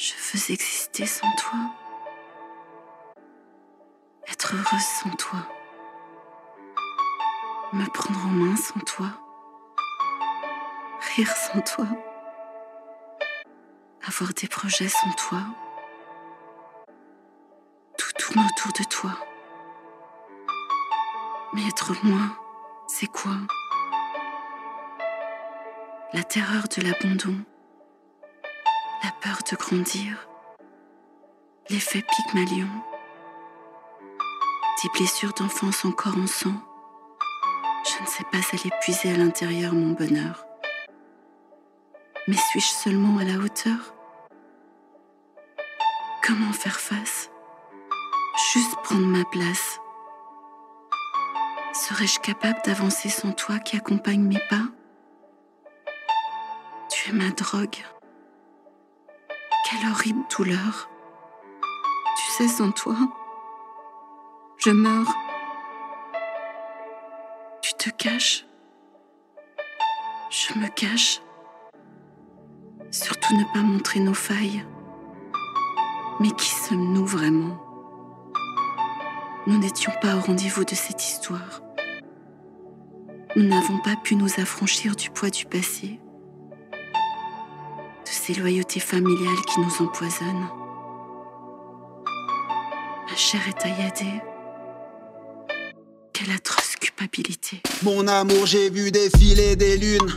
Je veux exister sans toi. Être heureuse sans toi. Me prendre en main sans toi. Rire sans toi. Avoir des projets sans toi. Tout tourne autour de toi. Mais être moi, c'est quoi? La terreur de l'abandon, la peur de grandir, l'effet Pygmalion, des blessures d'enfance encore en sang. Je ne sais pas aller puiser à l'intérieur mon bonheur. Mais suis-je seulement à la hauteur? Comment faire face? Juste prendre ma place Serais-je capable d'avancer sans toi qui accompagne mes pas? Tu es ma drogue. Quelle horrible douleur. Tu sais, sans toi, je meurs. Tu te caches. Je me cache. Surtout ne pas montrer nos failles. Mais qui sommes-nous vraiment? Nous n'étions pas au rendez-vous de cette histoire. Nous n'avons pas pu nous affranchir du poids du passé, ces loyautés familiales qui nous empoisonnent. Ma chair est tailladée. Quelle atroce culpabilité. Mon amour, j'ai vu défiler des lunes,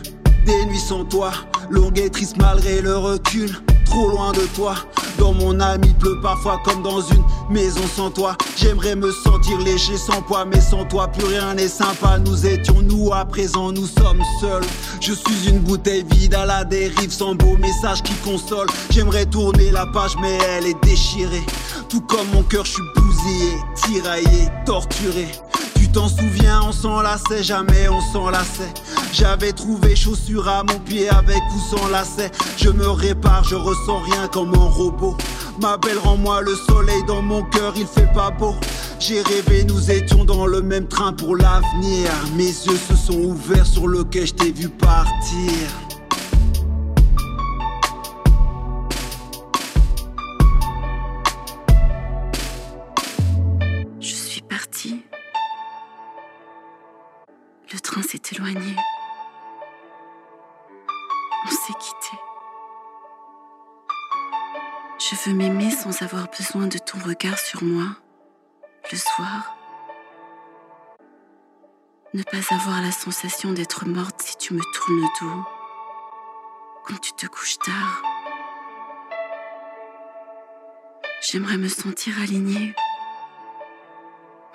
des nuits sans toi, longue et triste malgré le recul, trop loin de toi. Dans mon âme, pleut parfois comme dans une maison sans toi. J'aimerais me sentir léger sans poids, mais sans toi, plus rien n'est sympa. Nous étions nous, à présent nous sommes seuls. Je suis une bouteille vide à la dérive, sans beau message qui console. J'aimerais tourner la page, mais elle est déchirée. Tout comme mon cœur, je suis bousillé, tiraillé, torturé t'en souviens, on s'enlaçait, jamais on s'enlaçait. J'avais trouvé chaussures à mon pied avec ou sans lacet. Je me répare, je ressens rien comme un robot. Ma belle, rends-moi le soleil dans mon cœur, il fait pas beau. J'ai rêvé, nous étions dans le même train pour l'avenir. Mes yeux se sont ouverts sur le quai, je t'ai vu partir. Le train s'est éloigné. On s'est quitté. Je veux m'aimer sans avoir besoin de ton regard sur moi le soir. Ne pas avoir la sensation d'être morte si tu me tournes le dos quand tu te couches tard. J'aimerais me sentir alignée,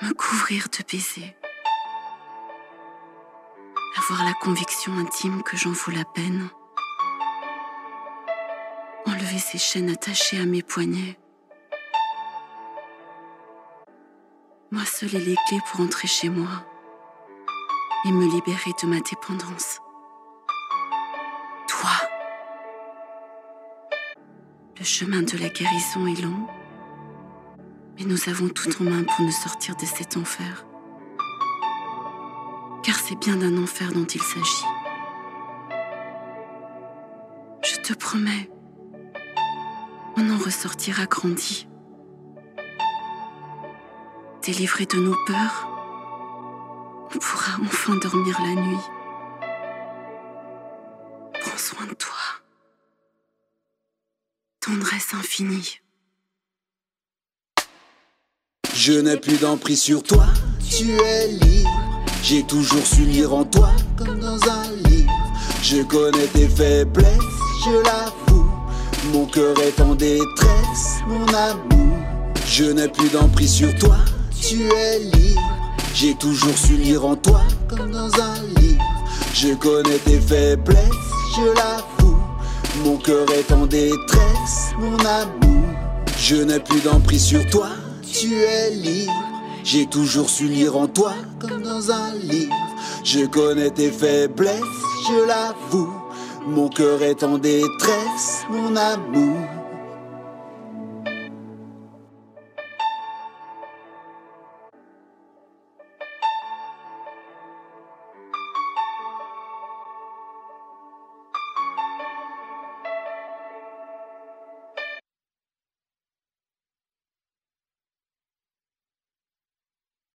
me couvrir de baisers avoir la conviction intime que j'en vaux la peine. Enlever ces chaînes attachées à mes poignets. Moi seule ai les clés pour entrer chez moi et me libérer de ma dépendance. Toi. Le chemin de la guérison est long, mais nous avons tout en main pour nous sortir de cet enfer car c'est bien d'un enfer dont il s'agit. Je te promets, on en ressortira grandi, délivré de nos peurs, on pourra enfin dormir la nuit. Prends soin de toi. Tendresse infinie. Je n'ai plus d'emprise sur toi, tu es libre. J'ai toujours su lire en toi comme dans un livre. Je connais tes faiblesses, je l'avoue. Mon cœur est en détresse, mon amour. Je n'ai plus d'emprise sur toi, tu es libre. J'ai toujours su lire en toi comme dans un livre. Je connais tes faiblesses, je l'avoue. Mon cœur est en détresse, mon amour. Je n'ai plus d'emprise sur toi, tu es libre. J'ai toujours su lire en toi comme dans un livre. Je connais tes faiblesses, je l'avoue. Mon cœur est en détresse, mon amour.